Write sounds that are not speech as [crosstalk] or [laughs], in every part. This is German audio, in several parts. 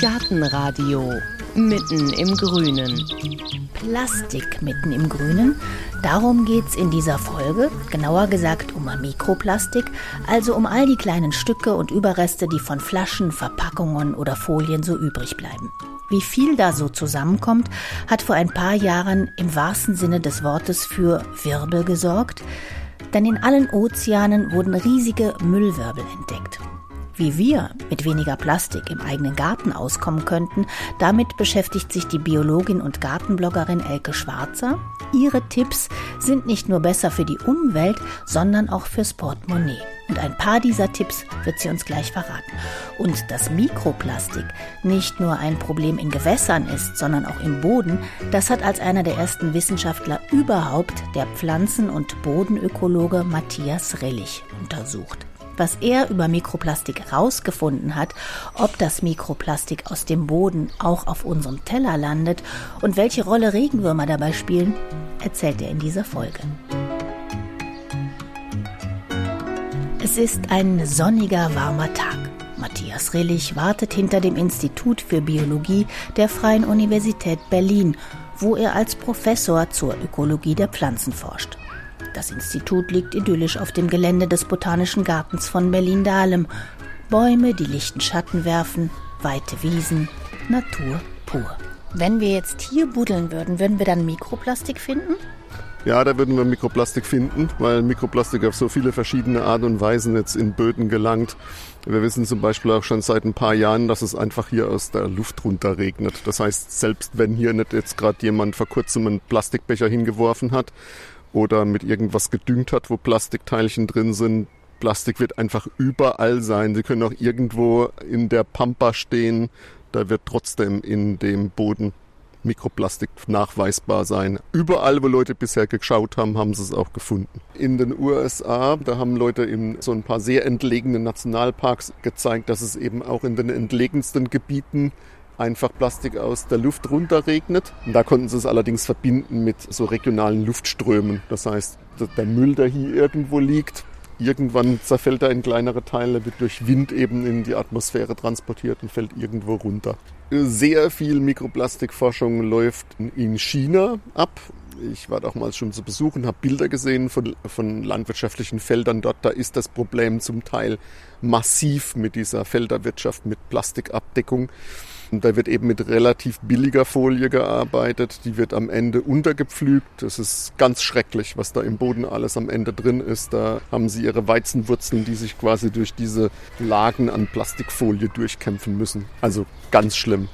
Gartenradio mitten im Grünen. Plastik mitten im Grünen. Darum geht's in dieser Folge, genauer gesagt um Mikroplastik, also um all die kleinen Stücke und Überreste, die von Flaschen, Verpackungen oder Folien so übrig bleiben. Wie viel da so zusammenkommt, hat vor ein paar Jahren im wahrsten Sinne des Wortes für Wirbel gesorgt, denn in allen Ozeanen wurden riesige Müllwirbel entdeckt. Wie wir mit weniger Plastik im eigenen Garten auskommen könnten, damit beschäftigt sich die Biologin und Gartenbloggerin Elke Schwarzer. Ihre Tipps sind nicht nur besser für die Umwelt, sondern auch fürs Portemonnaie. Und ein paar dieser Tipps wird sie uns gleich verraten. Und dass Mikroplastik nicht nur ein Problem in Gewässern ist, sondern auch im Boden, das hat als einer der ersten Wissenschaftler überhaupt der Pflanzen- und Bodenökologe Matthias Rillich untersucht was er über Mikroplastik herausgefunden hat, ob das Mikroplastik aus dem Boden auch auf unserem Teller landet und welche Rolle Regenwürmer dabei spielen, erzählt er in dieser Folge. Es ist ein sonniger, warmer Tag. Matthias Rillich wartet hinter dem Institut für Biologie der Freien Universität Berlin, wo er als Professor zur Ökologie der Pflanzen forscht. Das Institut liegt idyllisch auf dem Gelände des Botanischen Gartens von Berlin-Dahlem. Bäume, die lichten Schatten werfen, weite Wiesen, Natur pur. Wenn wir jetzt hier buddeln würden, würden wir dann Mikroplastik finden? Ja, da würden wir Mikroplastik finden, weil Mikroplastik auf so viele verschiedene Arten und Weisen jetzt in Böden gelangt. Wir wissen zum Beispiel auch schon seit ein paar Jahren, dass es einfach hier aus der Luft runter regnet. Das heißt, selbst wenn hier nicht jetzt gerade jemand vor kurzem einen Plastikbecher hingeworfen hat, oder mit irgendwas gedüngt hat, wo Plastikteilchen drin sind. Plastik wird einfach überall sein. Sie können auch irgendwo in der Pampa stehen. Da wird trotzdem in dem Boden Mikroplastik nachweisbar sein. Überall, wo Leute bisher geschaut haben, haben sie es auch gefunden. In den USA, da haben Leute in so ein paar sehr entlegenen Nationalparks gezeigt, dass es eben auch in den entlegensten Gebieten einfach Plastik aus der Luft runterregnet. Und da konnten sie es allerdings verbinden mit so regionalen Luftströmen. Das heißt, der Müll, der hier irgendwo liegt, irgendwann zerfällt er in kleinere Teile, wird durch Wind eben in die Atmosphäre transportiert und fällt irgendwo runter. Sehr viel Mikroplastikforschung läuft in China ab. Ich war damals schon zu Besuch und habe Bilder gesehen von, von landwirtschaftlichen Feldern dort. Da ist das Problem zum Teil massiv mit dieser Felderwirtschaft, mit Plastikabdeckung. Da wird eben mit relativ billiger Folie gearbeitet. Die wird am Ende untergepflügt. Das ist ganz schrecklich, was da im Boden alles am Ende drin ist. Da haben sie ihre Weizenwurzeln, die sich quasi durch diese Lagen an Plastikfolie durchkämpfen müssen. Also ganz schlimm.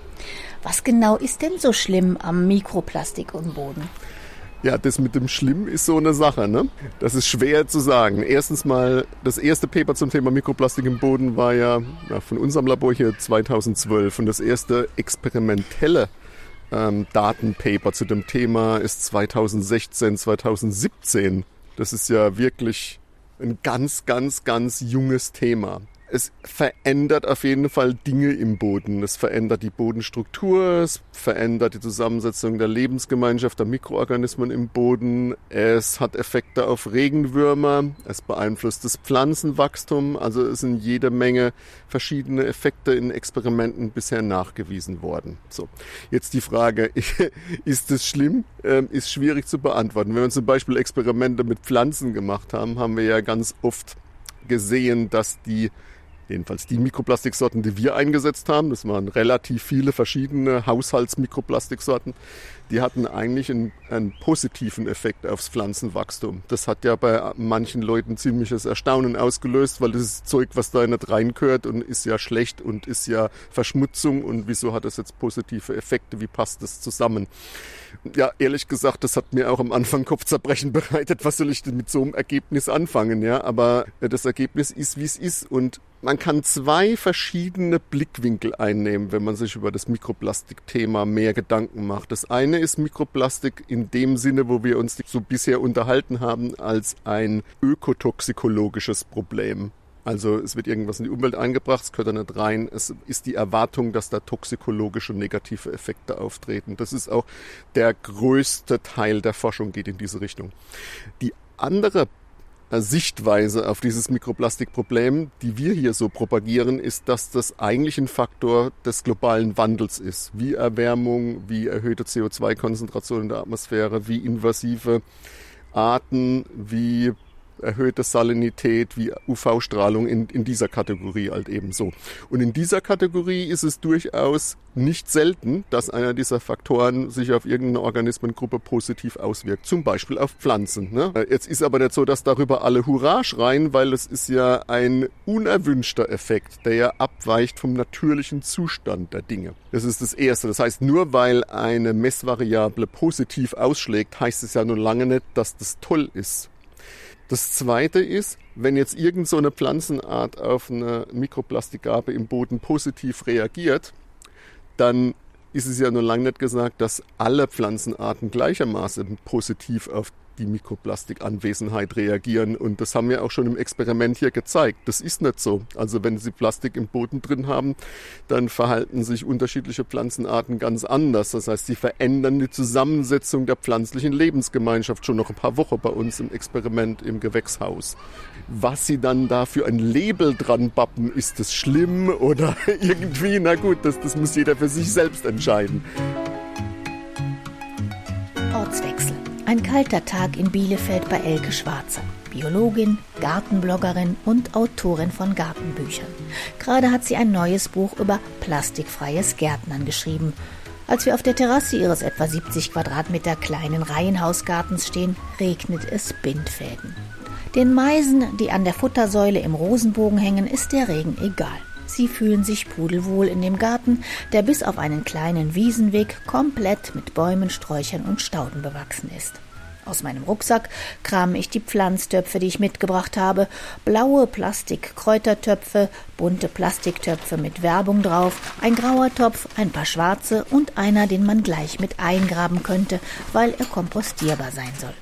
Was genau ist denn so schlimm am Mikroplastik im Boden? Ja, das mit dem Schlimm ist so eine Sache, ne? Das ist schwer zu sagen. Erstens mal, das erste Paper zum Thema Mikroplastik im Boden war ja, ja von unserem Labor hier 2012 und das erste experimentelle ähm, Datenpaper zu dem Thema ist 2016, 2017. Das ist ja wirklich ein ganz, ganz, ganz junges Thema es verändert auf jeden Fall Dinge im Boden. Es verändert die Bodenstruktur, es verändert die Zusammensetzung der Lebensgemeinschaft der Mikroorganismen im Boden. Es hat Effekte auf Regenwürmer, es beeinflusst das Pflanzenwachstum. Also es sind jede Menge verschiedene Effekte in Experimenten bisher nachgewiesen worden. So, jetzt die Frage, [laughs] ist es schlimm? Ähm, ist schwierig zu beantworten. Wenn wir zum Beispiel Experimente mit Pflanzen gemacht haben, haben wir ja ganz oft gesehen, dass die jedenfalls die Mikroplastiksorten, die wir eingesetzt haben, das waren relativ viele verschiedene Haushaltsmikroplastiksorten, die hatten eigentlich einen, einen, positiven Effekt aufs Pflanzenwachstum. Das hat ja bei manchen Leuten ziemliches Erstaunen ausgelöst, weil das Zeug, was da nicht reingehört und ist ja schlecht und ist ja Verschmutzung und wieso hat das jetzt positive Effekte, wie passt das zusammen? Ja, ehrlich gesagt, das hat mir auch am Anfang Kopfzerbrechen [laughs] bereitet. Was soll ich denn mit so einem Ergebnis anfangen? Ja, aber das Ergebnis ist, wie es ist und man kann zwei verschiedene Blickwinkel einnehmen, wenn man sich über das Mikroplastik-Thema mehr Gedanken macht. Das eine ist Mikroplastik in dem Sinne, wo wir uns so bisher unterhalten haben, als ein ökotoxikologisches Problem. Also es wird irgendwas in die Umwelt eingebracht, es gehört da nicht rein. Es ist die Erwartung, dass da toxikologische negative Effekte auftreten. Das ist auch der größte Teil der Forschung geht in diese Richtung. Die andere Sichtweise auf dieses Mikroplastikproblem, die wir hier so propagieren, ist, dass das eigentlich ein Faktor des globalen Wandels ist. Wie Erwärmung, wie erhöhte CO2-Konzentration in der Atmosphäre, wie invasive Arten, wie erhöhte Salinität wie UV-Strahlung in, in dieser Kategorie halt eben so. Und in dieser Kategorie ist es durchaus nicht selten, dass einer dieser Faktoren sich auf irgendeine Organismengruppe positiv auswirkt, zum Beispiel auf Pflanzen. Ne? Jetzt ist aber nicht so, dass darüber alle Hurra schreien, weil es ist ja ein unerwünschter Effekt, der ja abweicht vom natürlichen Zustand der Dinge. Das ist das Erste. Das heißt, nur weil eine Messvariable positiv ausschlägt, heißt es ja nun lange nicht, dass das toll ist. Das zweite ist, wenn jetzt irgend so Pflanzenart auf eine Mikroplastikgabe im Boden positiv reagiert, dann ist es ja nur lange nicht gesagt, dass alle Pflanzenarten gleichermaßen positiv auf die Mikroplastikanwesenheit reagieren. Und das haben wir auch schon im Experiment hier gezeigt. Das ist nicht so. Also wenn Sie Plastik im Boden drin haben, dann verhalten sich unterschiedliche Pflanzenarten ganz anders. Das heißt, sie verändern die Zusammensetzung der pflanzlichen Lebensgemeinschaft schon noch ein paar Wochen bei uns im Experiment im Gewächshaus. Was sie dann da für ein Label dran bappen, ist das schlimm oder [laughs] irgendwie, na gut, das, das muss jeder für sich selbst entscheiden. Ortswechsel. Ein kalter Tag in Bielefeld bei Elke Schwarzer. Biologin, Gartenbloggerin und Autorin von Gartenbüchern. Gerade hat sie ein neues Buch über plastikfreies Gärtnern geschrieben. Als wir auf der Terrasse ihres etwa 70 Quadratmeter kleinen Reihenhausgartens stehen, regnet es Bindfäden. Den Meisen, die an der Futtersäule im Rosenbogen hängen, ist der Regen egal. Sie fühlen sich pudelwohl in dem Garten, der bis auf einen kleinen Wiesenweg komplett mit Bäumen, Sträuchern und Stauden bewachsen ist. Aus meinem Rucksack krame ich die Pflanztöpfe, die ich mitgebracht habe. Blaue Plastik-Kräutertöpfe, bunte Plastiktöpfe mit Werbung drauf, ein grauer Topf, ein paar schwarze und einer, den man gleich mit eingraben könnte, weil er kompostierbar sein soll.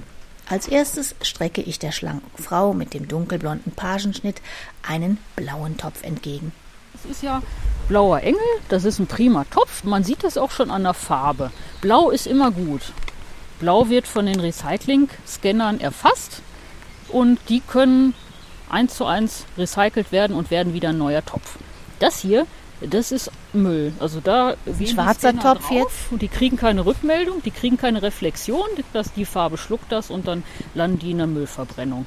Als erstes strecke ich der schlanken Frau mit dem dunkelblonden Pagenschnitt einen blauen Topf entgegen. Das ist ja blauer Engel, das ist ein prima Topf. Man sieht das auch schon an der Farbe. Blau ist immer gut. Blau wird von den Recycling-Scannern erfasst und die können eins zu eins recycelt werden und werden wieder ein neuer Topf. Das hier, das ist Müll. Also da wie schwarzer Topf jetzt und die kriegen keine Rückmeldung, die kriegen keine Reflexion, dass die Farbe schluckt das und dann landen die in der Müllverbrennung.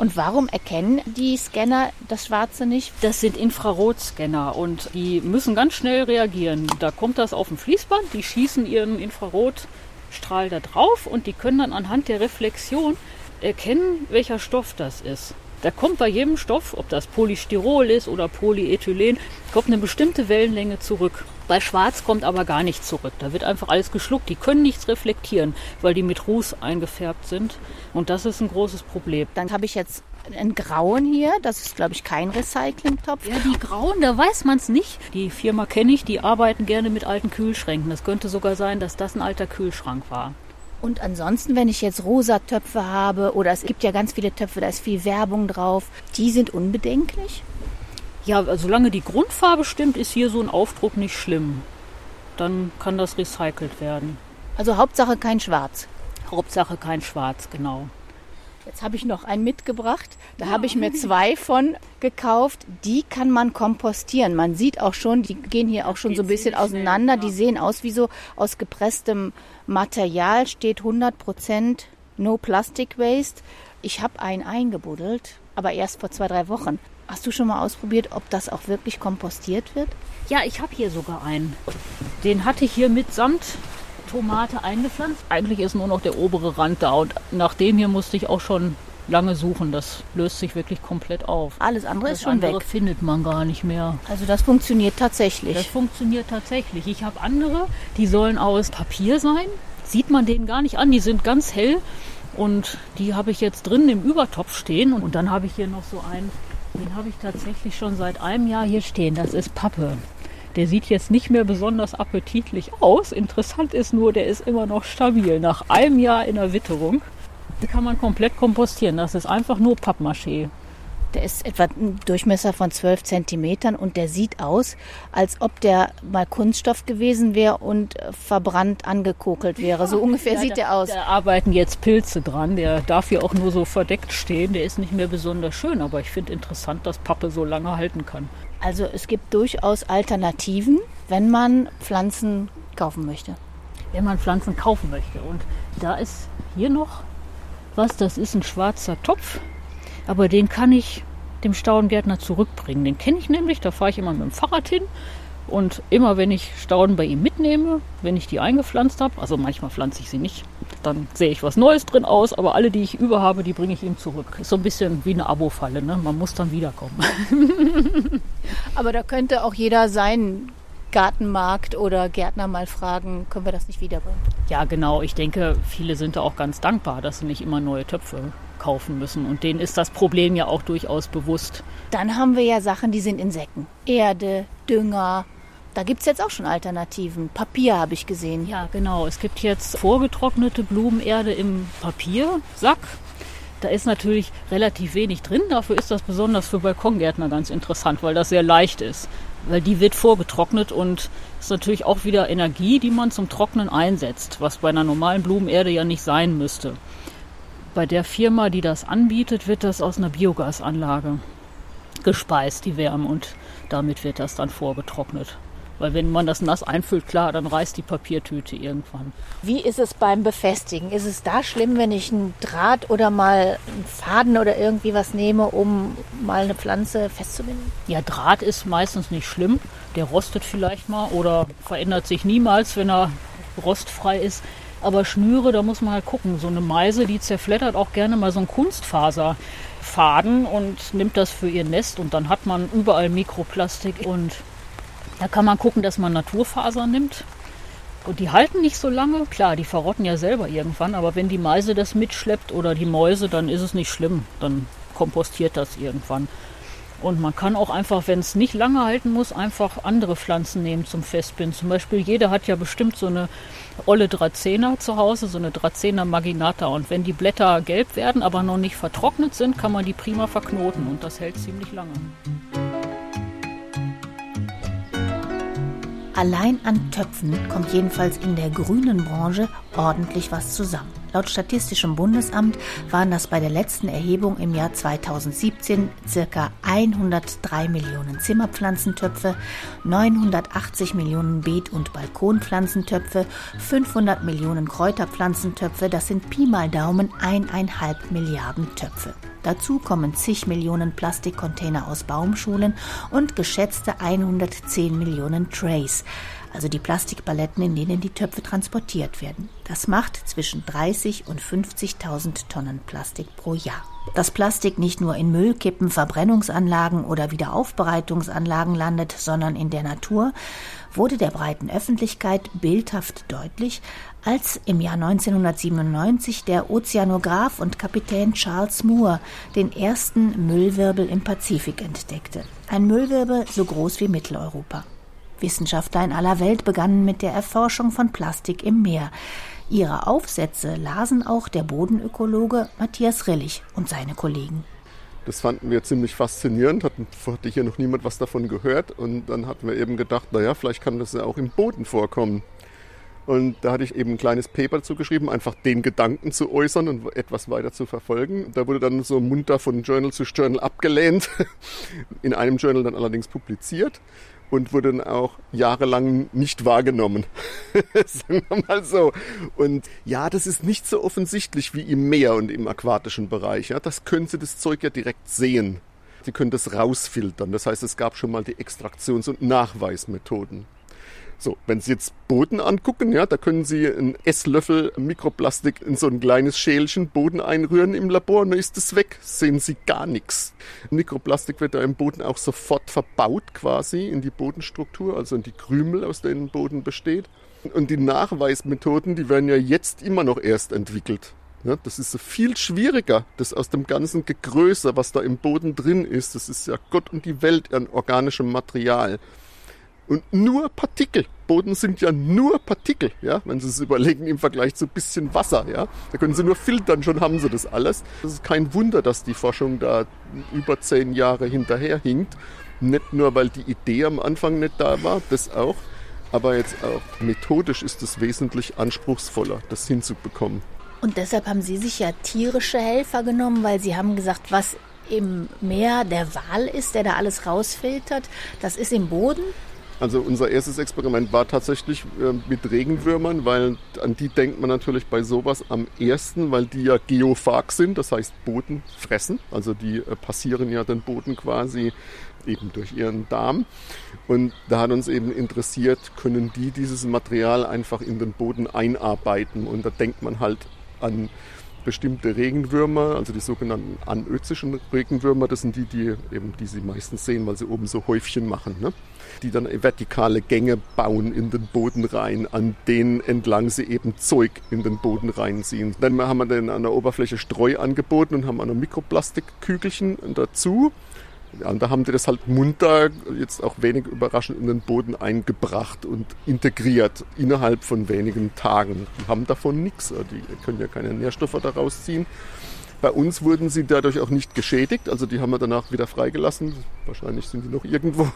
Und warum erkennen die Scanner das Schwarze nicht? Das sind Infrarotscanner und die müssen ganz schnell reagieren. Da kommt das auf dem Fließband, die schießen ihren Infrarotstrahl da drauf und die können dann anhand der Reflexion erkennen, welcher Stoff das ist. Da kommt bei jedem Stoff, ob das Polystyrol ist oder Polyethylen, kommt eine bestimmte Wellenlänge zurück. Bei Schwarz kommt aber gar nichts zurück. Da wird einfach alles geschluckt. Die können nichts reflektieren, weil die mit Ruß eingefärbt sind. Und das ist ein großes Problem. Dann habe ich jetzt einen grauen hier. Das ist, glaube ich, kein Recyclingtopf. Ja, die grauen, da weiß man es nicht. Die Firma kenne ich, die arbeiten gerne mit alten Kühlschränken. Das könnte sogar sein, dass das ein alter Kühlschrank war. Und ansonsten, wenn ich jetzt rosa Töpfe habe oder es gibt ja ganz viele Töpfe, da ist viel Werbung drauf, die sind unbedenklich? Ja, also solange die Grundfarbe stimmt, ist hier so ein Aufdruck nicht schlimm. Dann kann das recycelt werden. Also Hauptsache kein Schwarz. Hauptsache kein Schwarz, genau. Jetzt habe ich noch einen mitgebracht. Da ja. habe ich mir zwei von gekauft. Die kann man kompostieren. Man sieht auch schon, die gehen hier auch schon so ein bisschen auseinander. Die sehen aus wie so aus gepresstem Material. Steht 100 Prozent No Plastic Waste. Ich habe einen eingebuddelt, aber erst vor zwei, drei Wochen. Hast du schon mal ausprobiert, ob das auch wirklich kompostiert wird? Ja, ich habe hier sogar einen. Den hatte ich hier mitsamt Tomate eingepflanzt. Eigentlich ist nur noch der obere Rand da und nach dem hier musste ich auch schon lange suchen. Das löst sich wirklich komplett auf. Alles andere das ist schon andere weg. findet man gar nicht mehr. Also das funktioniert tatsächlich. Das funktioniert tatsächlich. Ich habe andere, die sollen aus Papier sein. Sieht man denen gar nicht an. Die sind ganz hell und die habe ich jetzt drin im Übertopf stehen. Und dann habe ich hier noch so einen, den habe ich tatsächlich schon seit einem Jahr hier stehen. Das ist Pappe. Der sieht jetzt nicht mehr besonders appetitlich aus. Interessant ist nur, der ist immer noch stabil. Nach einem Jahr in der Witterung kann man komplett kompostieren. Das ist einfach nur Pappmaché. Der ist etwa ein Durchmesser von 12 Zentimetern und der sieht aus, als ob der mal Kunststoff gewesen wäre und äh, verbrannt angekokelt wäre. So ungefähr ja, sieht da, der aus. Da arbeiten jetzt Pilze dran. Der darf hier auch nur so verdeckt stehen. Der ist nicht mehr besonders schön, aber ich finde interessant, dass Pappe so lange halten kann. Also es gibt durchaus Alternativen, wenn man Pflanzen kaufen möchte. Wenn man Pflanzen kaufen möchte. Und da ist hier noch was, das ist ein schwarzer Topf aber den kann ich dem Staudengärtner zurückbringen. Den kenne ich nämlich, da fahre ich immer mit dem Fahrrad hin. Und immer wenn ich Stauden bei ihm mitnehme, wenn ich die eingepflanzt habe, also manchmal pflanze ich sie nicht, dann sehe ich was Neues drin aus, aber alle, die ich über habe, die bringe ich ihm zurück. Ist so ein bisschen wie eine Abo-Falle, ne? man muss dann wiederkommen. [laughs] aber da könnte auch jeder seinen Gartenmarkt oder Gärtner mal fragen, können wir das nicht wiederbringen? Ja, genau. Ich denke, viele sind da auch ganz dankbar, dass sie nicht immer neue Töpfe kaufen müssen. Und denen ist das Problem ja auch durchaus bewusst. Dann haben wir ja Sachen, die sind in Säcken. Erde, Dünger. Da gibt es jetzt auch schon Alternativen. Papier habe ich gesehen. Ja, genau. Es gibt jetzt vorgetrocknete Blumenerde im Papiersack. Da ist natürlich relativ wenig drin. Dafür ist das besonders für Balkongärtner ganz interessant, weil das sehr leicht ist. Weil die wird vorgetrocknet und ist natürlich auch wieder Energie, die man zum Trocknen einsetzt, was bei einer normalen Blumenerde ja nicht sein müsste. Bei der Firma, die das anbietet, wird das aus einer Biogasanlage gespeist, die Wärme, und damit wird das dann vorgetrocknet. Weil wenn man das nass einfüllt, klar, dann reißt die Papiertüte irgendwann. Wie ist es beim Befestigen? Ist es da schlimm, wenn ich einen Draht oder mal einen Faden oder irgendwie was nehme, um mal eine Pflanze festzubinden? Ja, Draht ist meistens nicht schlimm. Der rostet vielleicht mal oder verändert sich niemals, wenn er rostfrei ist. Aber Schnüre, da muss man halt gucken. So eine Meise, die zerfleddert auch gerne mal so einen Kunstfaserfaden und nimmt das für ihr Nest und dann hat man überall Mikroplastik und da kann man gucken, dass man Naturfaser nimmt. Und die halten nicht so lange. Klar, die verrotten ja selber irgendwann, aber wenn die Meise das mitschleppt oder die Mäuse, dann ist es nicht schlimm. Dann kompostiert das irgendwann. Und man kann auch einfach, wenn es nicht lange halten muss, einfach andere Pflanzen nehmen zum Festbinden. Zum Beispiel, jeder hat ja bestimmt so eine olle Dracena zu Hause, so eine Dracena maginata. Und wenn die Blätter gelb werden, aber noch nicht vertrocknet sind, kann man die prima verknoten und das hält ziemlich lange. Allein an Töpfen kommt jedenfalls in der grünen Branche ordentlich was zusammen. Laut Statistischem Bundesamt waren das bei der letzten Erhebung im Jahr 2017 circa 103 Millionen Zimmerpflanzentöpfe, 980 Millionen Beet- und Balkonpflanzentöpfe, 500 Millionen Kräuterpflanzentöpfe, das sind Pi mal Daumen eineinhalb Milliarden Töpfe. Dazu kommen zig Millionen Plastikcontainer aus Baumschulen und geschätzte 110 Millionen Trays also die Plastikpaletten, in denen die Töpfe transportiert werden. Das macht zwischen 30 und 50.000 Tonnen Plastik pro Jahr. Dass Plastik nicht nur in Müllkippen, Verbrennungsanlagen oder Wiederaufbereitungsanlagen landet, sondern in der Natur, wurde der breiten Öffentlichkeit bildhaft deutlich, als im Jahr 1997 der Ozeanograph und Kapitän Charles Moore den ersten Müllwirbel im Pazifik entdeckte. Ein Müllwirbel so groß wie Mitteleuropa. Wissenschaftler in aller Welt begannen mit der Erforschung von Plastik im Meer. Ihre Aufsätze lasen auch der Bodenökologe Matthias Rillich und seine Kollegen. Das fanden wir ziemlich faszinierend, hatten, hatte hier noch niemand was davon gehört und dann hatten wir eben gedacht, naja, vielleicht kann das ja auch im Boden vorkommen. Und da hatte ich eben ein kleines Paper zugeschrieben, einfach den Gedanken zu äußern und etwas weiter zu verfolgen. Da wurde dann so munter von Journal zu Journal abgelehnt, [laughs] in einem Journal dann allerdings publiziert und wurde dann auch jahrelang nicht wahrgenommen. [laughs] Sagen wir mal so. Und ja, das ist nicht so offensichtlich wie im Meer und im aquatischen Bereich. Ja, das können Sie das Zeug ja direkt sehen. Sie können das rausfiltern. Das heißt, es gab schon mal die Extraktions- und Nachweismethoden. So, wenn Sie jetzt Boden angucken, ja, da können Sie einen Esslöffel Mikroplastik in so ein kleines Schälchen Boden einrühren im Labor dann ist es weg. Sehen Sie gar nichts. Mikroplastik wird da im Boden auch sofort verbaut quasi in die Bodenstruktur, also in die Krümel, aus denen Boden besteht. Und die Nachweismethoden, die werden ja jetzt immer noch erst entwickelt. Ja, das ist viel schwieriger, das aus dem ganzen Gegröße, was da im Boden drin ist, das ist ja Gott und die Welt an organischem Material Und nur Partikel. Boden sind ja nur Partikel, ja, wenn Sie es überlegen im Vergleich zu ein bisschen Wasser, ja. Da können Sie nur filtern, schon haben Sie das alles. Das ist kein Wunder, dass die Forschung da über zehn Jahre hinterherhinkt. Nicht nur, weil die Idee am Anfang nicht da war, das auch, aber jetzt auch methodisch ist es wesentlich anspruchsvoller, das hinzubekommen. Und deshalb haben Sie sich ja tierische Helfer genommen, weil Sie haben gesagt, was im Meer der Wal ist, der da alles rausfiltert, das ist im Boden. Also unser erstes Experiment war tatsächlich äh, mit Regenwürmern, weil an die denkt man natürlich bei sowas am ersten, weil die ja geophag sind, das heißt Boden fressen. Also die äh, passieren ja den Boden quasi eben durch ihren Darm. Und da hat uns eben interessiert, können die dieses Material einfach in den Boden einarbeiten. Und da denkt man halt an bestimmte Regenwürmer, also die sogenannten anözischen Regenwürmer, das sind die, die eben, die Sie meistens sehen, weil sie oben so Häufchen machen, ne? die dann vertikale Gänge bauen in den Boden rein, an denen entlang sie eben Zeug in den Boden reinziehen. Dann haben wir dann an der Oberfläche Streu angeboten und haben eine Mikroplastikkügelchen dazu ja, und da haben die das halt munter, jetzt auch wenig überraschend, in den Boden eingebracht und integriert innerhalb von wenigen Tagen. Die haben davon nichts. Die können ja keine Nährstoffe daraus ziehen. Bei uns wurden sie dadurch auch nicht geschädigt, also die haben wir danach wieder freigelassen. Wahrscheinlich sind die noch irgendwo.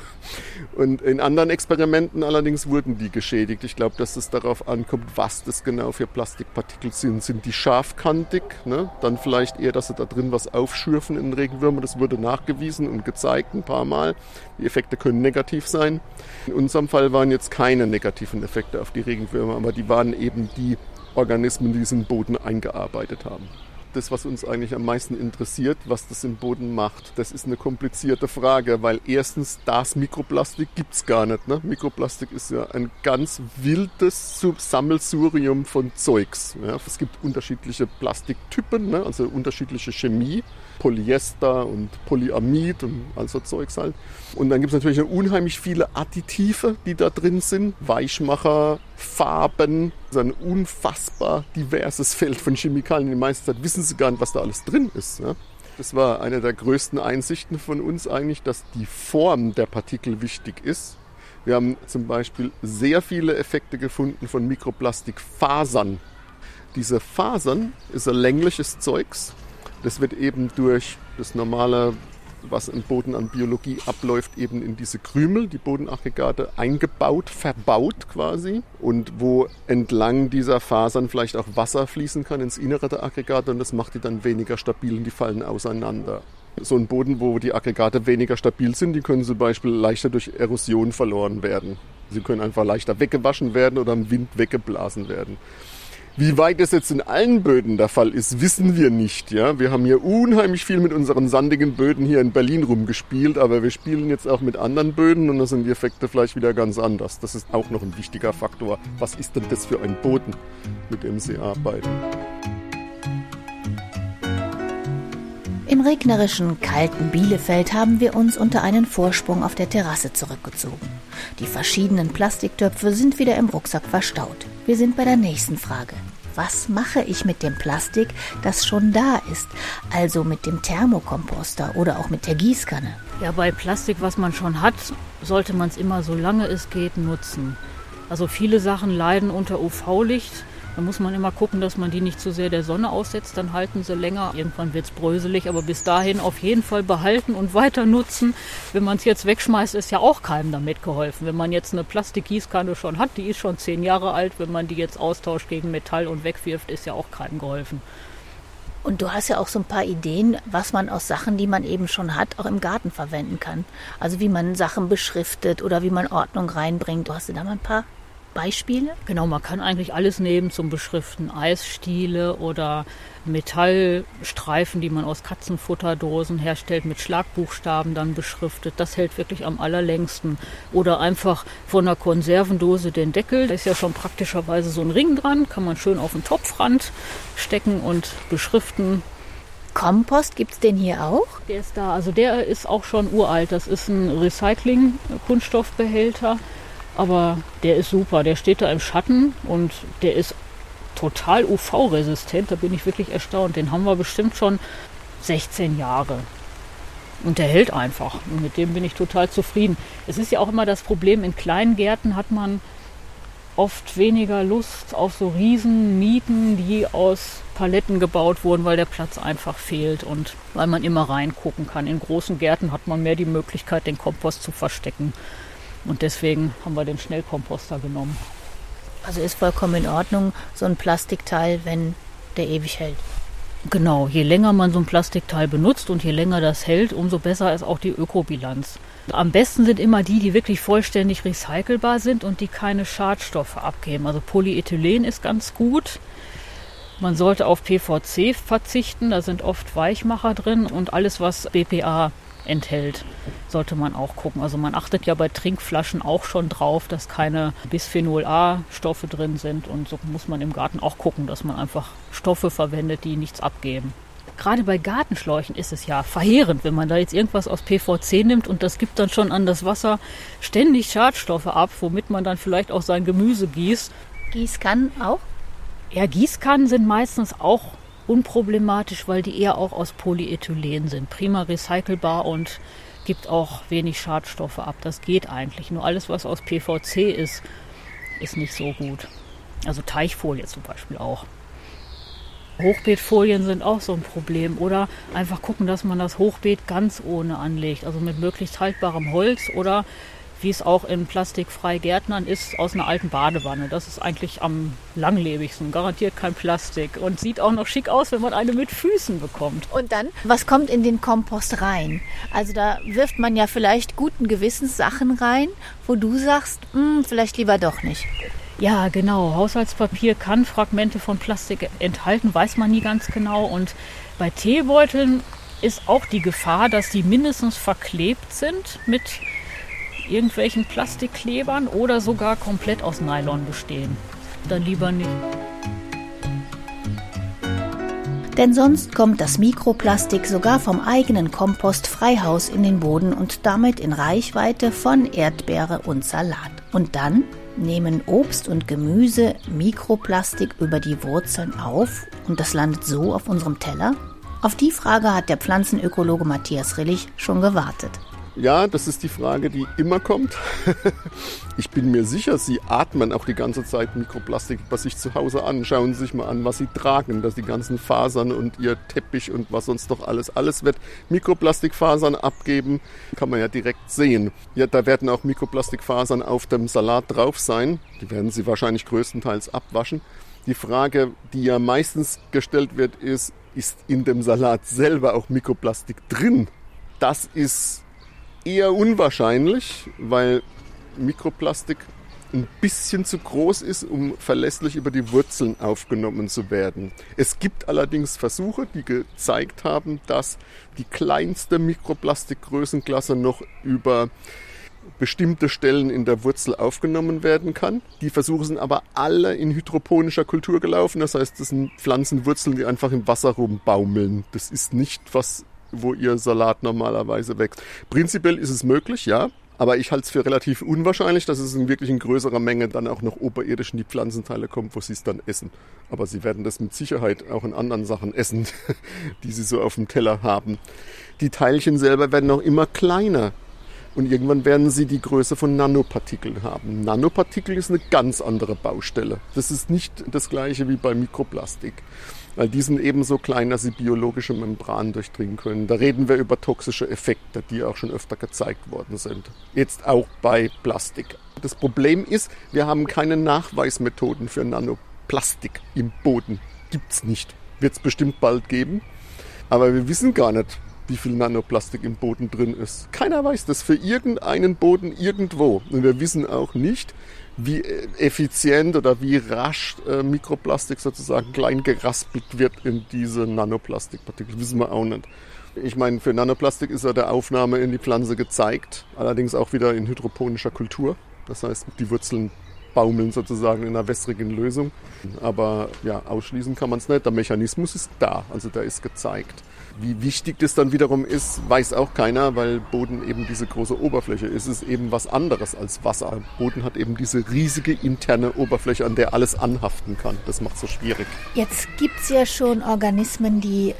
Und in anderen Experimenten allerdings wurden die geschädigt. Ich glaube, dass es darauf ankommt, was das genau für Plastikpartikel sind. Sind die scharfkantig? Ne? Dann vielleicht eher, dass sie da drin was aufschürfen in Regenwürmern. Das wurde nachgewiesen und gezeigt ein paar Mal. Die Effekte können negativ sein. In unserem Fall waren jetzt keine negativen Effekte auf die Regenwürmer, aber die waren eben die Organismen, die diesen Boden eingearbeitet haben das, was uns eigentlich am meisten interessiert, was das im Boden macht. Das ist eine komplizierte Frage, weil erstens das Mikroplastik gibt es gar nicht. Ne? Mikroplastik ist ja ein ganz wildes Sammelsurium von Zeugs. Ja? Es gibt unterschiedliche Plastiktypen, ne? also unterschiedliche Chemie. Polyester und Polyamid und all so Zeugs halt. Und dann gibt es natürlich unheimlich viele Additive, die da drin sind. Weichmacher, Farben. Ist ein unfassbar diverses Feld von Chemikalien. Die meiste Zeit wissen sie gar nicht, was da alles drin ist. Ja? Das war eine der größten Einsichten von uns eigentlich, dass die Form der Partikel wichtig ist. Wir haben zum Beispiel sehr viele Effekte gefunden von Mikroplastikfasern. Diese Fasern ist ein längliches Zeugs, das wird eben durch das normale, was im Boden an Biologie abläuft, eben in diese Krümel, die Bodenaggregate, eingebaut, verbaut quasi. Und wo entlang dieser Fasern vielleicht auch Wasser fließen kann ins Innere der Aggregate und das macht die dann weniger stabil und die fallen auseinander. So ein Boden, wo die Aggregate weniger stabil sind, die können zum Beispiel leichter durch Erosion verloren werden. Sie können einfach leichter weggewaschen werden oder im Wind weggeblasen werden. Wie weit das jetzt in allen Böden der Fall ist, wissen wir nicht. Ja? Wir haben hier unheimlich viel mit unseren sandigen Böden hier in Berlin rumgespielt, aber wir spielen jetzt auch mit anderen Böden und da sind die Effekte vielleicht wieder ganz anders. Das ist auch noch ein wichtiger Faktor. Was ist denn das für ein Boden, mit dem Sie arbeiten? Im regnerischen, kalten Bielefeld haben wir uns unter einen Vorsprung auf der Terrasse zurückgezogen. Die verschiedenen Plastiktöpfe sind wieder im Rucksack verstaut. Wir sind bei der nächsten Frage. Was mache ich mit dem Plastik, das schon da ist? Also mit dem Thermokomposter oder auch mit der Gießkanne? Ja, bei Plastik, was man schon hat, sollte man es immer so lange es geht nutzen. Also viele Sachen leiden unter UV-Licht da muss man immer gucken, dass man die nicht zu sehr der Sonne aussetzt, dann halten sie länger. Irgendwann wird es bröselig, aber bis dahin auf jeden Fall behalten und weiter nutzen. Wenn man es jetzt wegschmeißt, ist ja auch keinem damit geholfen. Wenn man jetzt eine Plastikgießkanne schon hat, die ist schon zehn Jahre alt, wenn man die jetzt austauscht gegen Metall und wegwirft, ist ja auch keinem geholfen. Und du hast ja auch so ein paar Ideen, was man aus Sachen, die man eben schon hat, auch im Garten verwenden kann. Also wie man Sachen beschriftet oder wie man Ordnung reinbringt. Du hast da mal ein paar Beispiele? Genau, man kann eigentlich alles nehmen zum Beschriften. Eisstiele oder Metallstreifen, die man aus Katzenfutterdosen herstellt, mit Schlagbuchstaben dann beschriftet. Das hält wirklich am allerlängsten. Oder einfach von einer Konservendose den Deckel. Da ist ja schon praktischerweise so ein Ring dran, kann man schön auf den Topfrand stecken und beschriften. Kompost, gibt es den hier auch? Der ist da, also der ist auch schon uralt. Das ist ein Recycling-Kunststoffbehälter. Aber der ist super. Der steht da im Schatten und der ist total UV-resistent. Da bin ich wirklich erstaunt. Den haben wir bestimmt schon 16 Jahre. Und der hält einfach. Und mit dem bin ich total zufrieden. Es ist ja auch immer das Problem, in kleinen Gärten hat man oft weniger Lust auf so Riesenmieten, die aus Paletten gebaut wurden, weil der Platz einfach fehlt und weil man immer reingucken kann. In großen Gärten hat man mehr die Möglichkeit, den Kompost zu verstecken. Und deswegen haben wir den Schnellkomposter genommen. Also ist vollkommen in Ordnung, so ein Plastikteil, wenn der ewig hält. Genau, je länger man so ein Plastikteil benutzt und je länger das hält, umso besser ist auch die Ökobilanz. Am besten sind immer die, die wirklich vollständig recycelbar sind und die keine Schadstoffe abgeben. Also Polyethylen ist ganz gut. Man sollte auf PVC verzichten, da sind oft Weichmacher drin und alles, was BPA enthält, sollte man auch gucken. Also man achtet ja bei Trinkflaschen auch schon drauf, dass keine Bisphenol A-Stoffe drin sind und so muss man im Garten auch gucken, dass man einfach Stoffe verwendet, die nichts abgeben. Gerade bei Gartenschläuchen ist es ja verheerend, wenn man da jetzt irgendwas aus PVC nimmt und das gibt dann schon an das Wasser ständig Schadstoffe ab, womit man dann vielleicht auch sein Gemüse gießt. Gießkannen auch? Ja, Gießkannen sind meistens auch unproblematisch, weil die eher auch aus Polyethylen sind. Prima recycelbar und gibt auch wenig Schadstoffe ab. Das geht eigentlich. Nur alles, was aus PVC ist, ist nicht so gut. Also Teichfolie zum Beispiel auch. Hochbeetfolien sind auch so ein Problem. Oder einfach gucken, dass man das Hochbeet ganz ohne anlegt. Also mit möglichst haltbarem Holz oder wie es auch in plastikfrei Gärtnern ist, aus einer alten Badewanne. Das ist eigentlich am langlebigsten. Garantiert kein Plastik. Und sieht auch noch schick aus, wenn man eine mit Füßen bekommt. Und dann, was kommt in den Kompost rein? Also da wirft man ja vielleicht guten Gewissens Sachen rein, wo du sagst, hm, vielleicht lieber doch nicht. Ja, genau. Haushaltspapier kann Fragmente von Plastik enthalten, weiß man nie ganz genau. Und bei Teebeuteln ist auch die Gefahr, dass die mindestens verklebt sind mit irgendwelchen Plastikklebern oder sogar komplett aus Nylon bestehen. Dann lieber nicht. Denn sonst kommt das Mikroplastik sogar vom eigenen Kompost-Freihaus in den Boden und damit in Reichweite von Erdbeere und Salat. Und dann nehmen Obst und Gemüse Mikroplastik über die Wurzeln auf und das landet so auf unserem Teller? Auf die Frage hat der Pflanzenökologe Matthias Rillich schon gewartet. Ja, das ist die Frage, die immer kommt. [laughs] ich bin mir sicher, Sie atmen auch die ganze Zeit Mikroplastik bei sich zu Hause an. Schauen Sie sich mal an, was Sie tragen, dass die ganzen Fasern und Ihr Teppich und was sonst doch alles, alles wird Mikroplastikfasern abgeben. Kann man ja direkt sehen. Ja, da werden auch Mikroplastikfasern auf dem Salat drauf sein. Die werden Sie wahrscheinlich größtenteils abwaschen. Die Frage, die ja meistens gestellt wird, ist, ist in dem Salat selber auch Mikroplastik drin? Das ist eher unwahrscheinlich, weil Mikroplastik ein bisschen zu groß ist, um verlässlich über die Wurzeln aufgenommen zu werden. Es gibt allerdings Versuche, die gezeigt haben, dass die kleinste Mikroplastikgrößenklasse noch über bestimmte Stellen in der Wurzel aufgenommen werden kann. Die Versuche sind aber alle in hydroponischer Kultur gelaufen. Das heißt, das sind Pflanzenwurzeln, die einfach im Wasser rumbaumeln. Das ist nicht, was wo ihr Salat normalerweise wächst. Prinzipiell ist es möglich, ja. Aber ich halte es für relativ unwahrscheinlich, dass es in wirklich in größerer Menge dann auch noch oberirdisch in die Pflanzenteile kommt, wo sie es dann essen. Aber sie werden das mit Sicherheit auch in anderen Sachen essen, [laughs] die sie so auf dem Teller haben. Die Teilchen selber werden auch immer kleiner. Und irgendwann werden sie die Größe von Nanopartikeln haben. Nanopartikel ist eine ganz andere Baustelle. Das ist nicht das gleiche wie bei Mikroplastik weil die sind ebenso klein, dass sie biologische Membranen durchdringen können. Da reden wir über toxische Effekte, die auch schon öfter gezeigt worden sind. Jetzt auch bei Plastik. Das Problem ist, wir haben keine Nachweismethoden für Nanoplastik im Boden. Gibt's nicht. Wird es bestimmt bald geben. Aber wir wissen gar nicht, wie viel Nanoplastik im Boden drin ist. Keiner weiß das für irgendeinen Boden irgendwo. Und wir wissen auch nicht, wie effizient oder wie rasch äh, Mikroplastik sozusagen klein geraspelt wird in diese Nanoplastikpartikel. Wissen wir auch nicht. Ich meine, für Nanoplastik ist ja der Aufnahme in die Pflanze gezeigt, allerdings auch wieder in hydroponischer Kultur. Das heißt, die Wurzeln baumeln sozusagen in einer wässrigen Lösung. Aber ja, ausschließen kann man es nicht. Der Mechanismus ist da, also der ist gezeigt. Wie wichtig das dann wiederum ist, weiß auch keiner, weil Boden eben diese große Oberfläche ist. Es ist eben was anderes als Wasser. Boden hat eben diese riesige interne Oberfläche, an der alles anhaften kann. Das macht es so schwierig. Jetzt gibt es ja schon Organismen, die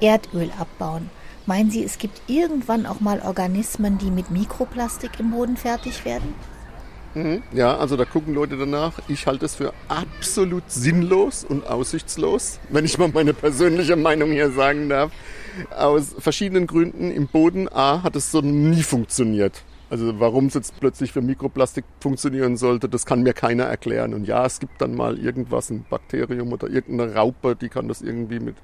Erdöl abbauen. Meinen Sie, es gibt irgendwann auch mal Organismen, die mit Mikroplastik im Boden fertig werden? Mhm. Ja, also da gucken Leute danach. Ich halte es für absolut sinnlos und aussichtslos, wenn ich mal meine persönliche Meinung hier sagen darf. Aus verschiedenen Gründen im Boden A hat es so nie funktioniert. Also warum es jetzt plötzlich für Mikroplastik funktionieren sollte, das kann mir keiner erklären. Und ja, es gibt dann mal irgendwas, ein Bakterium oder irgendeine Raupe, die kann das irgendwie mit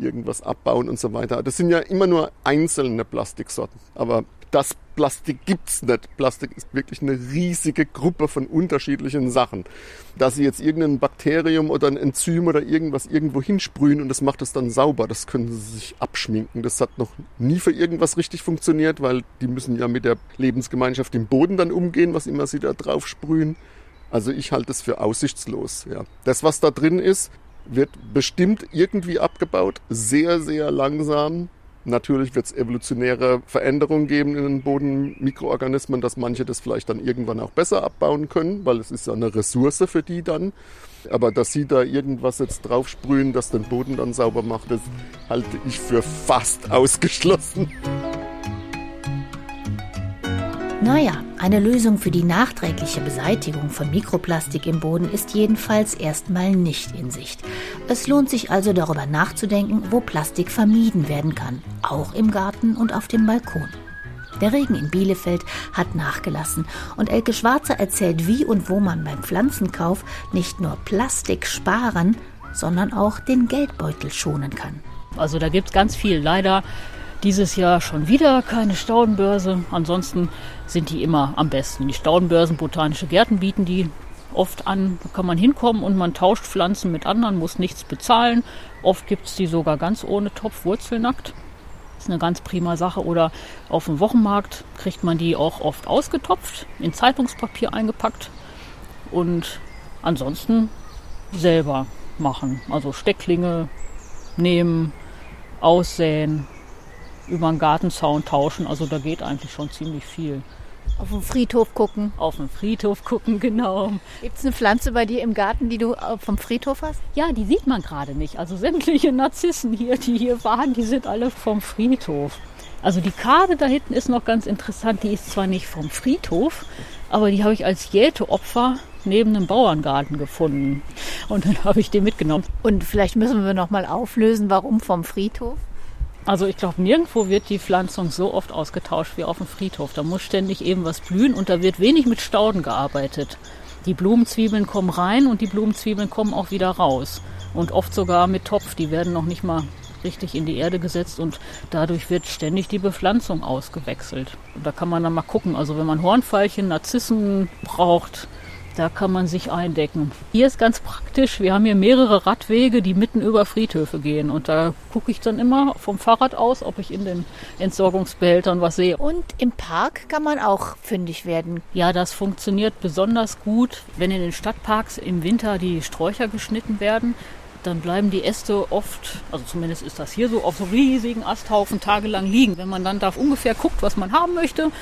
irgendwas abbauen und so weiter. Das sind ja immer nur einzelne Plastiksorten. Aber das Plastik gibt's nicht. Plastik ist wirklich eine riesige Gruppe von unterschiedlichen Sachen. Dass sie jetzt irgendein Bakterium oder ein Enzym oder irgendwas irgendwo hinsprühen und das macht es dann sauber, das können sie sich abschminken. Das hat noch nie für irgendwas richtig funktioniert, weil die müssen ja mit der Lebensgemeinschaft im Boden dann umgehen, was immer sie da drauf sprühen. Also ich halte es für aussichtslos. Ja. Das, was da drin ist, wird bestimmt irgendwie abgebaut, sehr, sehr langsam. Natürlich wird es evolutionäre Veränderungen geben in den Bodenmikroorganismen, dass manche das vielleicht dann irgendwann auch besser abbauen können, weil es ist ja eine Ressource für die dann. Aber dass sie da irgendwas jetzt draufsprühen, das den Boden dann sauber macht, das halte ich für fast [laughs] ausgeschlossen. Naja, eine Lösung für die nachträgliche Beseitigung von Mikroplastik im Boden ist jedenfalls erstmal nicht in Sicht. Es lohnt sich also darüber nachzudenken, wo Plastik vermieden werden kann, auch im Garten und auf dem Balkon. Der Regen in Bielefeld hat nachgelassen und Elke Schwarzer erzählt, wie und wo man beim Pflanzenkauf nicht nur Plastik sparen, sondern auch den Geldbeutel schonen kann. Also da gibt es ganz viel. Leider dieses Jahr schon wieder keine Staudenbörse. Ansonsten sind die immer am besten. Die Staudenbörsen, botanische Gärten bieten die oft an. Da kann man hinkommen und man tauscht Pflanzen mit anderen, muss nichts bezahlen. Oft gibt es die sogar ganz ohne Topf, wurzelnackt. Ist eine ganz prima Sache. Oder auf dem Wochenmarkt kriegt man die auch oft ausgetopft, in Zeitungspapier eingepackt. Und ansonsten selber machen. Also Stecklinge nehmen, aussäen, über einen Gartenzaun tauschen. Also da geht eigentlich schon ziemlich viel. Auf den Friedhof gucken. Auf den Friedhof gucken, genau. Gibt es eine Pflanze bei dir im Garten, die du äh, vom Friedhof hast? Ja, die sieht man gerade nicht. Also sämtliche Narzissen hier, die hier waren, die sind alle vom Friedhof. Also die Karte da hinten ist noch ganz interessant. Die ist zwar nicht vom Friedhof, aber die habe ich als Jäteopfer neben einem Bauerngarten gefunden. Und dann habe ich den mitgenommen. Und vielleicht müssen wir noch mal auflösen, warum vom Friedhof? Also ich glaube, nirgendwo wird die Pflanzung so oft ausgetauscht wie auf dem Friedhof. Da muss ständig eben was blühen und da wird wenig mit Stauden gearbeitet. Die Blumenzwiebeln kommen rein und die Blumenzwiebeln kommen auch wieder raus. Und oft sogar mit Topf. Die werden noch nicht mal richtig in die Erde gesetzt und dadurch wird ständig die Bepflanzung ausgewechselt. Und da kann man dann mal gucken. Also wenn man Hornfeilchen, Narzissen braucht, da kann man sich eindecken. Hier ist ganz praktisch, wir haben hier mehrere Radwege, die mitten über Friedhöfe gehen. Und da gucke ich dann immer vom Fahrrad aus, ob ich in den Entsorgungsbehältern was sehe. Und im Park kann man auch fündig werden. Ja, das funktioniert besonders gut, wenn in den Stadtparks im Winter die Sträucher geschnitten werden. Dann bleiben die Äste oft, also zumindest ist das hier so, auf so riesigen Asthaufen tagelang liegen. Wenn man dann da ungefähr guckt, was man haben möchte,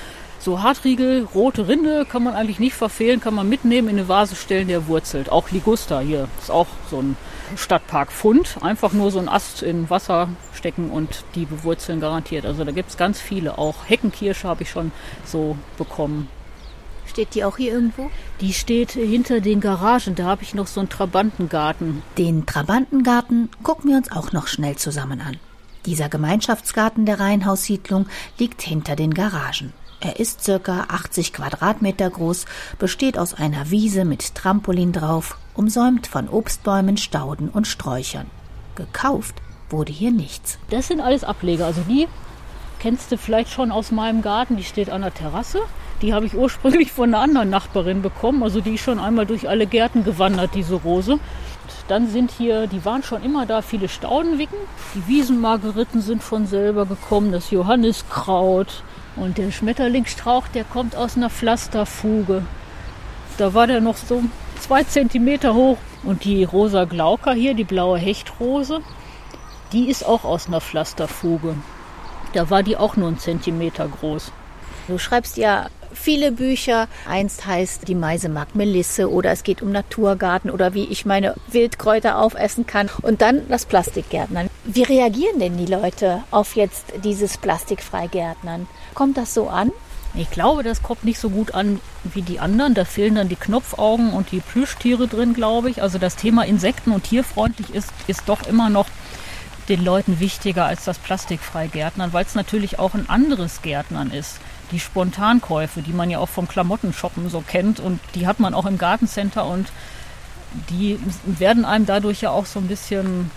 so Hartriegel, rote Rinde kann man eigentlich nicht verfehlen, kann man mitnehmen, in eine Vase stellen, der wurzelt. Auch Ligusta hier ist auch so ein Stadtparkfund. Einfach nur so ein Ast in Wasser stecken und die bewurzeln garantiert. Also da gibt es ganz viele. Auch Heckenkirsche habe ich schon so bekommen. Steht die auch hier irgendwo? Die steht hinter den Garagen. Da habe ich noch so einen Trabantengarten. Den Trabantengarten gucken wir uns auch noch schnell zusammen an. Dieser Gemeinschaftsgarten der Reihenhaussiedlung liegt hinter den Garagen. Er ist circa 80 Quadratmeter groß, besteht aus einer Wiese mit Trampolin drauf, umsäumt von Obstbäumen, Stauden und Sträuchern. Gekauft wurde hier nichts. Das sind alles Ableger. Also die kennst du vielleicht schon aus meinem Garten. Die steht an der Terrasse. Die habe ich ursprünglich von einer anderen Nachbarin bekommen. Also die ist schon einmal durch alle Gärten gewandert, diese Rose. Dann sind hier, die waren schon immer da, viele Staudenwicken. Die Wiesenmargeriten sind von selber gekommen, das Johanniskraut, und der Schmetterlingsstrauch, der kommt aus einer Pflasterfuge. Da war der noch so zwei Zentimeter hoch. Und die rosa Glauca hier, die blaue Hechtrose, die ist auch aus einer Pflasterfuge. Da war die auch nur einen Zentimeter groß. Du schreibst ja viele Bücher. Eins heißt Die Meise mag Melisse oder es geht um Naturgarten oder wie ich meine Wildkräuter aufessen kann. Und dann das Plastikgärtnern. Wie reagieren denn die Leute auf jetzt dieses Plastikfreigärtnern? Kommt das so an? Ich glaube, das kommt nicht so gut an wie die anderen. Da fehlen dann die Knopfaugen und die Plüschtiere drin, glaube ich. Also das Thema Insekten und tierfreundlich ist, ist doch immer noch den Leuten wichtiger als das plastikfrei Gärtnern, weil es natürlich auch ein anderes Gärtnern ist. Die Spontankäufe, die man ja auch vom Klamottenshoppen so kennt und die hat man auch im Gartencenter und die werden einem dadurch ja auch so ein bisschen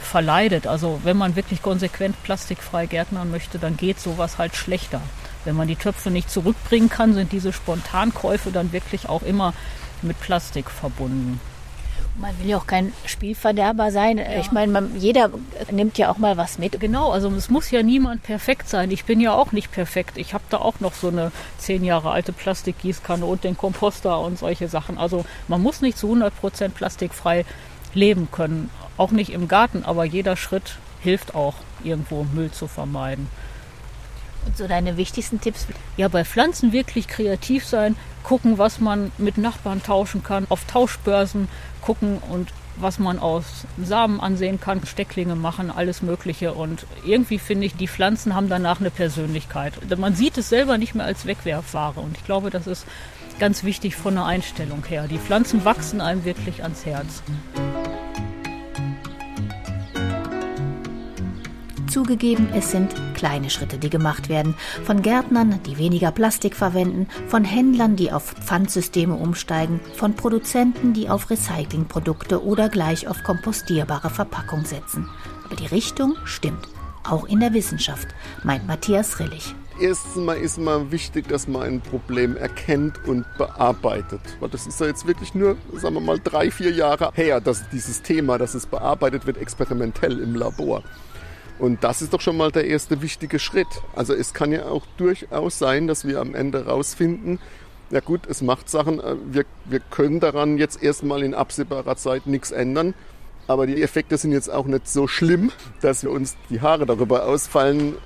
verleidet. Also wenn man wirklich konsequent plastikfrei gärtnern möchte, dann geht sowas halt schlechter. Wenn man die Töpfe nicht zurückbringen kann, sind diese Spontankäufe dann wirklich auch immer mit Plastik verbunden. Man will ja auch kein Spielverderber sein. Ja. Ich meine, man, jeder nimmt ja auch mal was mit. Genau, also es muss ja niemand perfekt sein. Ich bin ja auch nicht perfekt. Ich habe da auch noch so eine zehn Jahre alte Plastikgießkanne und den Komposter und solche Sachen. Also man muss nicht zu 100 Prozent plastikfrei leben können. Auch nicht im Garten, aber jeder Schritt hilft auch, irgendwo Müll zu vermeiden. Und so deine wichtigsten Tipps? Ja, bei Pflanzen wirklich kreativ sein, gucken, was man mit Nachbarn tauschen kann, auf Tauschbörsen gucken und was man aus Samen ansehen kann, Stecklinge machen, alles Mögliche. Und irgendwie finde ich, die Pflanzen haben danach eine Persönlichkeit. Man sieht es selber nicht mehr als Wegwerfware. Und ich glaube, das ist ganz wichtig von der Einstellung her. Die Pflanzen wachsen einem wirklich ans Herz. Zugegeben, es sind kleine Schritte, die gemacht werden. Von Gärtnern, die weniger Plastik verwenden, von Händlern, die auf Pfandsysteme umsteigen, von Produzenten, die auf Recyclingprodukte oder gleich auf kompostierbare Verpackung setzen. Aber die Richtung stimmt. Auch in der Wissenschaft, meint Matthias Rillig erstens mal ist mal wichtig, dass man ein Problem erkennt und bearbeitet. Weil das ist ja jetzt wirklich nur, sagen wir mal, drei, vier Jahre her, dass dieses Thema, dass es bearbeitet wird, experimentell im Labor. Und das ist doch schon mal der erste wichtige Schritt. Also es kann ja auch durchaus sein, dass wir am Ende rausfinden, ja gut, es macht Sachen, äh, wir, wir können daran jetzt erstmal in absehbarer Zeit nichts ändern. Aber die Effekte sind jetzt auch nicht so schlimm, dass wir uns die Haare darüber ausfallen.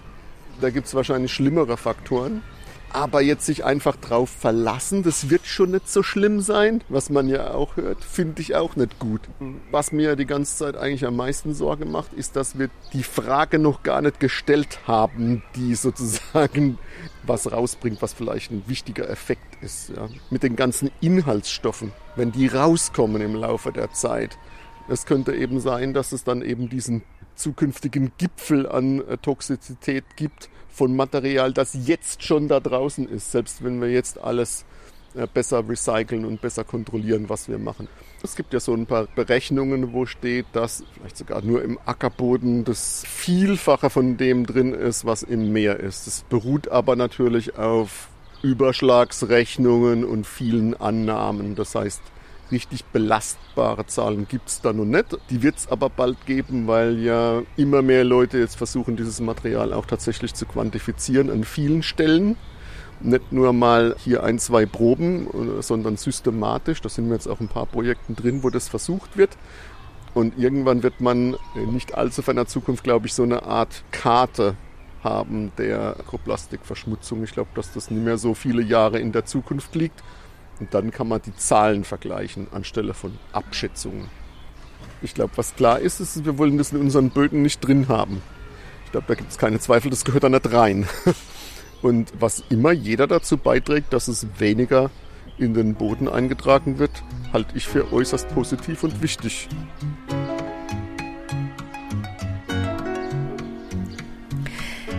Da gibt es wahrscheinlich schlimmere Faktoren. Aber jetzt sich einfach drauf verlassen, das wird schon nicht so schlimm sein, was man ja auch hört, finde ich auch nicht gut. Was mir die ganze Zeit eigentlich am meisten Sorge macht, ist, dass wir die Frage noch gar nicht gestellt haben, die sozusagen [laughs] was rausbringt, was vielleicht ein wichtiger Effekt ist. Ja. Mit den ganzen Inhaltsstoffen, wenn die rauskommen im Laufe der Zeit. Es könnte eben sein, dass es dann eben diesen zukünftigen Gipfel an äh, Toxizität gibt, von Material, das jetzt schon da draußen ist, selbst wenn wir jetzt alles äh, besser recyceln und besser kontrollieren, was wir machen. Es gibt ja so ein paar Berechnungen, wo steht, dass vielleicht sogar nur im Ackerboden das Vielfache von dem drin ist, was im Meer ist. Das beruht aber natürlich auf Überschlagsrechnungen und vielen Annahmen. Das heißt, richtig belastbare Zahlen gibt es da noch nicht. Die wird es aber bald geben, weil ja immer mehr Leute jetzt versuchen, dieses Material auch tatsächlich zu quantifizieren an vielen Stellen. Nicht nur mal hier ein, zwei Proben, sondern systematisch. Da sind wir jetzt auch ein paar Projekten drin, wo das versucht wird. Und irgendwann wird man nicht allzu ferner Zukunft, glaube ich, so eine Art Karte haben der Mikroplastikverschmutzung. Ich glaube, dass das nicht mehr so viele Jahre in der Zukunft liegt. Und dann kann man die Zahlen vergleichen anstelle von Abschätzungen. Ich glaube, was klar ist, ist, wir wollen das in unseren Böden nicht drin haben. Ich glaube, da gibt es keine Zweifel, das gehört da nicht rein. [laughs] Und was immer jeder dazu beiträgt, dass es weniger in den Boden eingetragen wird, halte ich für äußerst positiv und wichtig.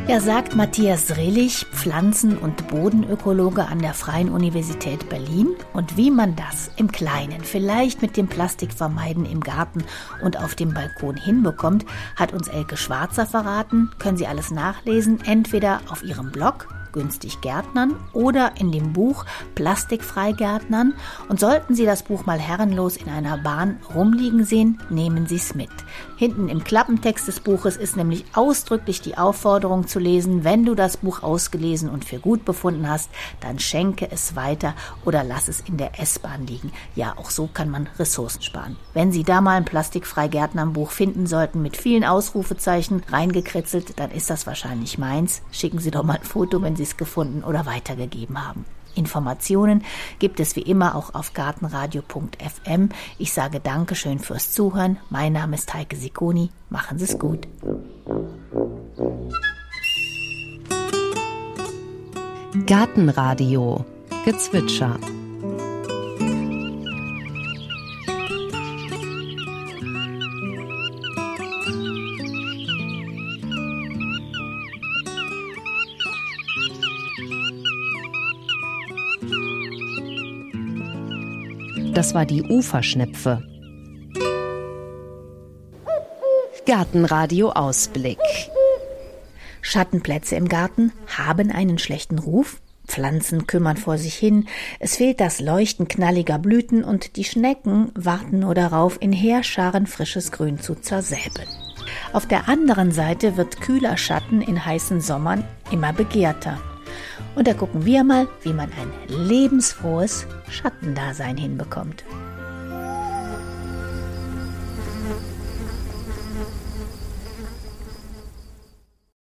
Ja, sagt Matthias Rehlich, Pflanzen- und Bodenökologe an der Freien Universität Berlin. Und wie man das im Kleinen, vielleicht mit dem Plastikvermeiden im Garten und auf dem Balkon hinbekommt, hat uns Elke Schwarzer verraten. Können Sie alles nachlesen, entweder auf ihrem Blog günstig Gärtnern oder in dem Buch Plastikfrei Gärtnern. Und sollten Sie das Buch mal herrenlos in einer Bahn rumliegen sehen, nehmen Sie es mit. Hinten im Klappentext des Buches ist nämlich ausdrücklich die Aufforderung zu lesen, wenn du das Buch ausgelesen und für gut befunden hast, dann schenke es weiter oder lass es in der S-Bahn liegen. Ja, auch so kann man Ressourcen sparen. Wenn Sie da mal ein plastikfrei Gärtnern-Buch finden sollten mit vielen Ausrufezeichen reingekritzelt, dann ist das wahrscheinlich meins. Schicken Sie doch mal ein Foto, wenn sie es gefunden oder weitergegeben haben. Informationen gibt es wie immer auch auf gartenradio.fm. Ich sage Dankeschön fürs Zuhören. Mein Name ist Heike Sikoni. Machen Sie es gut. Gartenradio Gezwitscher Das war die Uferschnepfe. Gartenradio Ausblick. Schattenplätze im Garten haben einen schlechten Ruf. Pflanzen kümmern vor sich hin, es fehlt das Leuchten knalliger Blüten und die Schnecken warten nur darauf, in Heerscharen frisches Grün zu zersäbeln. Auf der anderen Seite wird kühler Schatten in heißen Sommern immer begehrter. Und da gucken wir mal, wie man ein lebensfrohes Schattendasein hinbekommt.